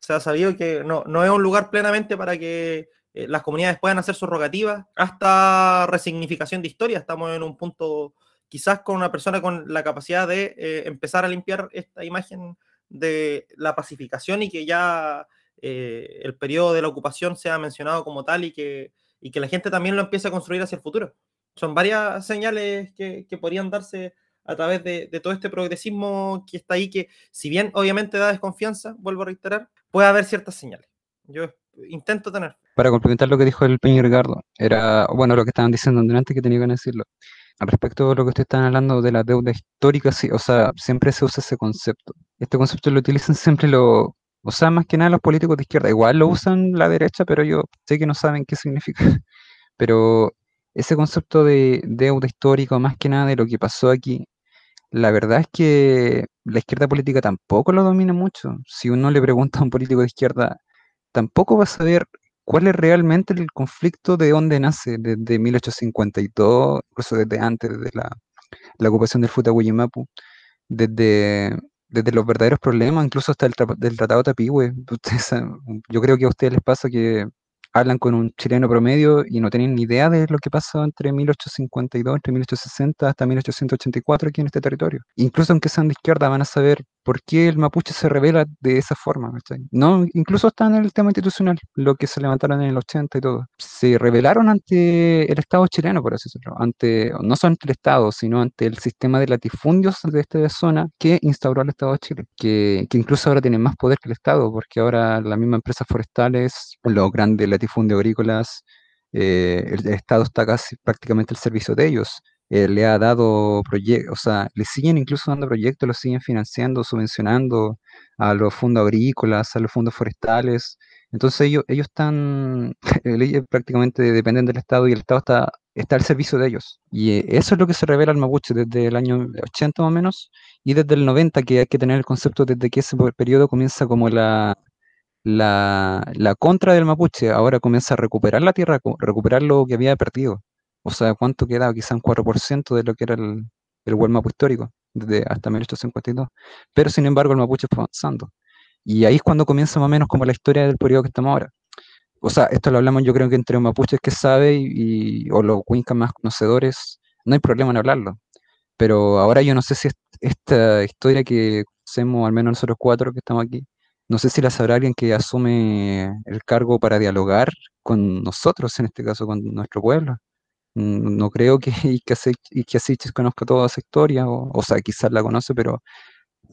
sabido que no, no, es un lugar plenamente para que eh, las comunidades puedan hacer sus rogativas, hasta resignificación de historia, estamos en un punto quizás con una persona con la capacidad de eh, empezar a limpiar esta imagen de la pacificación y que ya eh, el periodo de la ocupación sea mencionado como tal y que, que la gente también lo empiece a construir hacia el futuro. Son varias señales que, podrían darse a través de, todo este progresismo que está ahí, que si bien obviamente da desconfianza, vuelvo a reiterar, puede haber ciertas señales. Yo intento tener. Para complementar lo que dijo el Peña Ricardo, era, bueno, lo que estaban diciendo antes que tenía que decirlo. Al respecto de lo que ustedes están hablando de la deuda histórica, sí, o sea, siempre se usa ese concepto. Este concepto lo utilizan siempre lo, o sea, más que nada los políticos de izquierda. Igual lo usan la derecha, pero yo sé que no saben qué significa. Pero ese concepto de deuda histórica, más que nada de lo que pasó aquí, la verdad es que la izquierda política tampoco lo domina mucho. Si uno le pregunta a un político de izquierda, tampoco va a saber cuál es realmente el conflicto de dónde nace, desde 1852, incluso desde antes, de la, ocupación del Futahuimapu, desde desde los verdaderos problemas, incluso hasta el del Tratado Tapigüe. Yo creo que a ustedes les pasa que hablan con un chileno promedio y no tienen ni idea de lo que pasó entre 1852, entre 1860 hasta 1884 aquí en este territorio. Incluso aunque sean de izquierda, van a saber por qué el mapuche se revela de esa forma. No, incluso está en el tema institucional, lo que se levantaron en el 80 y todo. Se rebelaron ante el Estado chileno, por así decirlo, ante, no solo ante el Estado, sino ante el sistema de latifundios de esta zona que instauró el Estado de Chile, que, que incluso ahora tiene más poder que el Estado, porque ahora las mismas empresas forestales, los grandes latifundios agrícolas, eh, el Estado está casi prácticamente al servicio de ellos. Eh, le ha dado proyectos, o sea, le siguen incluso dando proyectos, los siguen financiando, subvencionando a los fondos agrícolas, a los fondos forestales. Entonces ellos, ellos están, ellos prácticamente dependen del Estado y el Estado está, está al servicio de ellos. Y eh, eso es lo que se revela al mapuche desde el año 80 más o menos y desde el 90, que hay que tener el concepto desde que ese periodo comienza como la, la, la contra del mapuche, ahora comienza a recuperar la tierra, recuperar lo que había perdido. O sea, ¿cuánto quedaba? Quizá un 4% de lo que era el, el Mapu histórico, desde hasta 1852. Pero sin embargo, el mapuche fue avanzando. Y ahí es cuando comienza más o menos como la historia del periodo que estamos ahora. O sea, esto lo hablamos yo creo que entre mapuches que sabe y, o los cuincas más conocedores, no hay problema en hablarlo. Pero ahora yo no sé si esta historia que hacemos, al menos nosotros cuatro que estamos aquí, no sé si la sabrá alguien que asume el cargo para dialogar con nosotros, en este caso con nuestro pueblo. Mm, no creo que Iquiasiches conozca toda esa historia, o, o sea, quizás la conoce, pero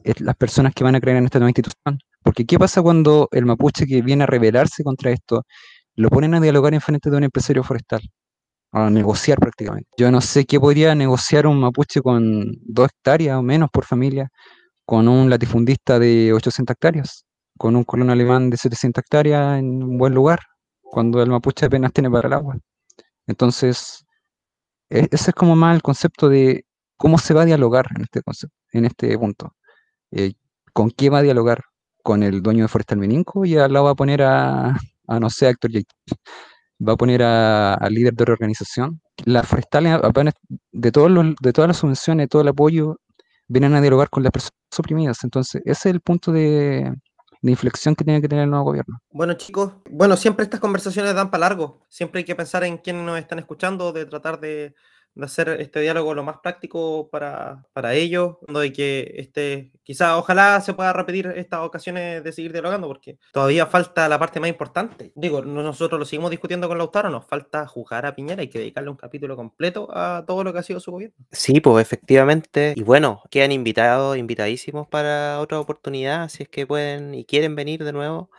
es las personas que van a creer en esta nueva institución. Porque ¿qué pasa cuando el mapuche que viene a rebelarse contra esto, lo ponen a dialogar en frente de un empresario forestal? A negociar prácticamente. Yo no sé qué podría negociar un mapuche con dos hectáreas o menos por familia, con un latifundista de 800 hectáreas, con un colono alemán de 700 hectáreas en un buen lugar, cuando el mapuche apenas tiene para el agua. Entonces, ese es como más el concepto de cómo se va a dialogar en este concepto, en este punto. Eh, ¿Con qué va a dialogar? ¿Con el dueño de Forestal Meninco? Y al lado va a poner a, a no sé, a Héctor Va a poner al líder de organización. Las forestales, de, todos los, de todas las subvenciones, todo el apoyo, vienen a dialogar con las personas oprimidas. Entonces, ese es el punto de, de inflexión que tiene que tener el nuevo gobierno. Bueno, chicos, bueno, siempre estas conversaciones dan para largo. Siempre hay que pensar en quiénes nos están escuchando, de tratar de de hacer este diálogo lo más práctico para, para ellos, de que este, quizá ojalá se pueda repetir estas ocasiones de seguir dialogando, porque todavía falta la parte más importante. Digo, nosotros lo seguimos discutiendo con Lautaro, nos falta jugar a Piñera, hay que dedicarle un capítulo completo a todo lo que ha sido su gobierno. Sí, pues efectivamente, y bueno, quedan invitados, invitadísimos para otra oportunidad, si es que pueden y quieren venir de nuevo.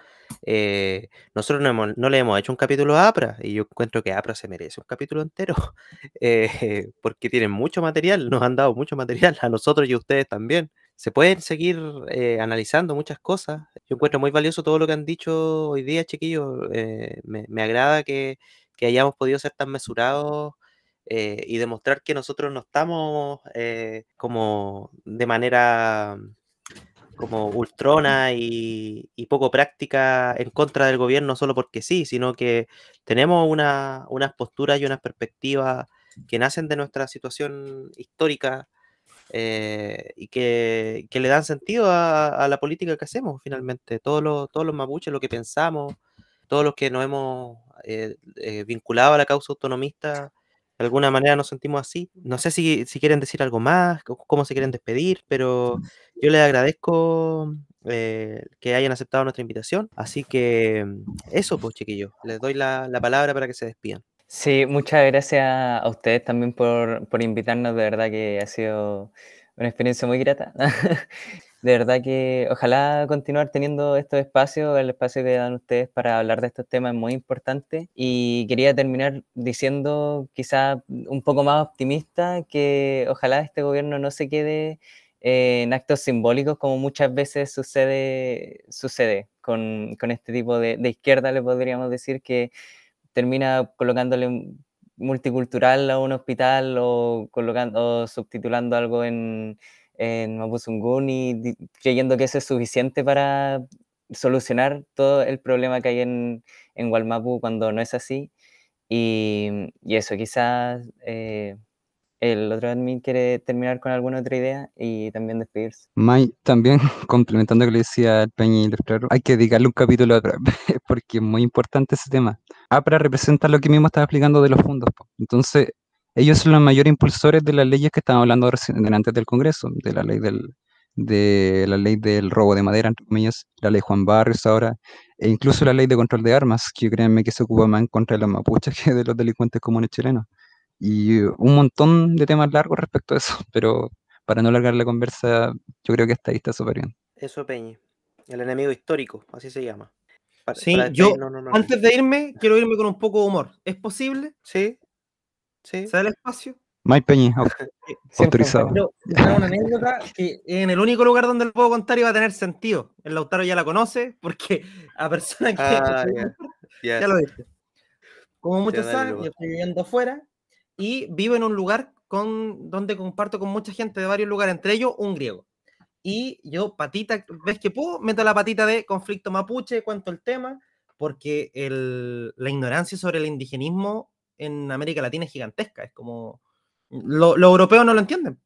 Eh, nosotros no, le hemos hecho un capítulo a APRA y yo encuentro que APRA se merece un capítulo entero eh, porque tienen mucho material, nos han dado mucho material a nosotros y a ustedes también. Se pueden seguir eh, analizando muchas cosas. Yo encuentro muy valioso todo lo que han dicho hoy día, chiquillos. Me, agrada que, que, hayamos podido ser tan mesurados y demostrar que nosotros no estamos como de manera como ultrona y, poco práctica en contra del gobierno solo porque sí, sino que tenemos una, unas posturas y unas perspectivas que nacen de nuestra situación histórica eh, y que, le dan sentido a, la política que hacemos finalmente. Todos los, todos los mapuches, lo que pensamos, todos los que nos hemos eh, eh, vinculado a la causa autonomista, de alguna manera nos sentimos así. No sé si, quieren decir algo más, cómo se quieren despedir, pero yo les agradezco eh, que hayan aceptado nuestra invitación. Así que eso, pues chiquillos, les doy la, palabra para que se despidan. Sí, muchas gracias a ustedes también por, invitarnos, de verdad que ha sido una experiencia muy grata. de verdad que ojalá continuar teniendo estos espacios, el espacio que dan ustedes para hablar de estos temas es muy importante. Y quería terminar diciendo, quizá un poco más optimista, que ojalá este gobierno no se quede en actos simbólicos como muchas veces sucede, sucede con, con este tipo de, de, izquierda, le podríamos decir, que termina colocándole multicultural a un hospital o, colocando, o subtitulando algo en, en Mapuzungún y creyendo que eso es suficiente para solucionar todo el problema que hay en, en Walmapu cuando no es así. Y, y eso, quizás eh, el otro admin quiere terminar con alguna otra idea y también despedirse. May, también complementando lo que le decía el Peña Claro, hay que dedicarle un capítulo a APRA, porque es muy importante ese tema. APRA representa lo que mismo estaba explicando de los fondos. Entonces, ellos son los mayores impulsores de las leyes que estamos hablando antes del Congreso, de la ley del, de la ley del robo de madera, entre comillas, la ley Juan Barrios ahora, e incluso la ley de control de armas, que créanme que se ocupa más en contra de los mapuches que de los delincuentes comunes chilenos. Y un montón de temas largos respecto a eso, pero para no alargar la conversa, yo creo que está ahí está súper bien. Eso, Peñi. El enemigo histórico, así se llama. sí, yo, antes de irme, quiero irme con un poco de humor. ¿Es posible? Sí, Sí. ¿Se da el espacio? Mike Peñi, autorizado. Pero, una anécdota que en el único lugar donde lo puedo contar iba a tener sentido. El Lautaro ya la conoce porque a personas que ah, ya lo viste. Como muchos saben, yo estoy viviendo afuera y vivo en un lugar con, donde comparto con mucha gente de varios lugares, entre ellos un griego. Y yo, patita, ves que puedo, meto la patita de conflicto mapuche, cuento el tema, porque el, la ignorancia sobre el indigenismo en América Latina es gigantesca. Es como. Los europeos no lo entienden.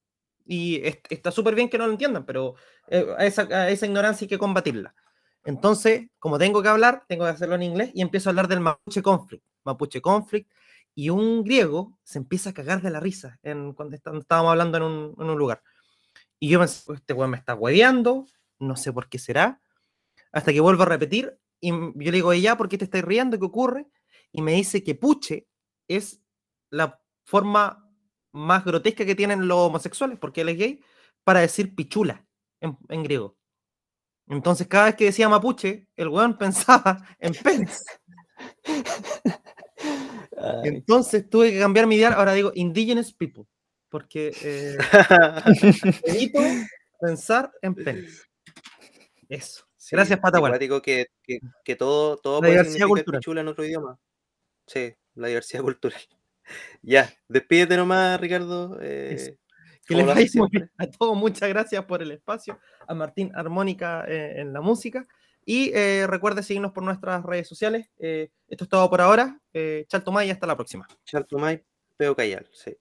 Y está súper bien que no lo entiendan, pero eh, a, esa, esa, ignorancia hay que combatirla. Entonces, como tengo que hablar, tengo que hacerlo en inglés y empiezo a hablar del Mapuche Conflict. Mapuche Conflict. Y un griego se empieza a cagar de la risa en, cuando estábamos hablando en un, en un lugar. Y yo pensé, este weón me está hueveando, no sé por qué será. Hasta que vuelvo a repetir y yo le digo, ya, ¿por qué te estás riendo? ¿Qué ocurre? Y me dice que puche es la forma más grotesca que tienen los homosexuales, porque él es gay, para decir pichula en, griego. Entonces, cada vez que decía mapuche, el weón pensaba en penes. Entonces tuve que cambiar mi idea, ahora digo indigenous people, porque eh, pensar en penes. Eso. Gracias, Patagual. Digo que, que, que, todo, todo puede significar pichula en otro idioma. Sí la diversidad cultural. Ya, despídete nomás, Ricardo. Eh, que les vaya a todos, muchas gracias por el espacio, a Martín Armónica eh, en la música. Y eh, recuerde seguirnos por nuestras redes sociales. esto es todo por ahora. Chaltomay, hasta la próxima. Chaltomay, Peo Cayal, sí.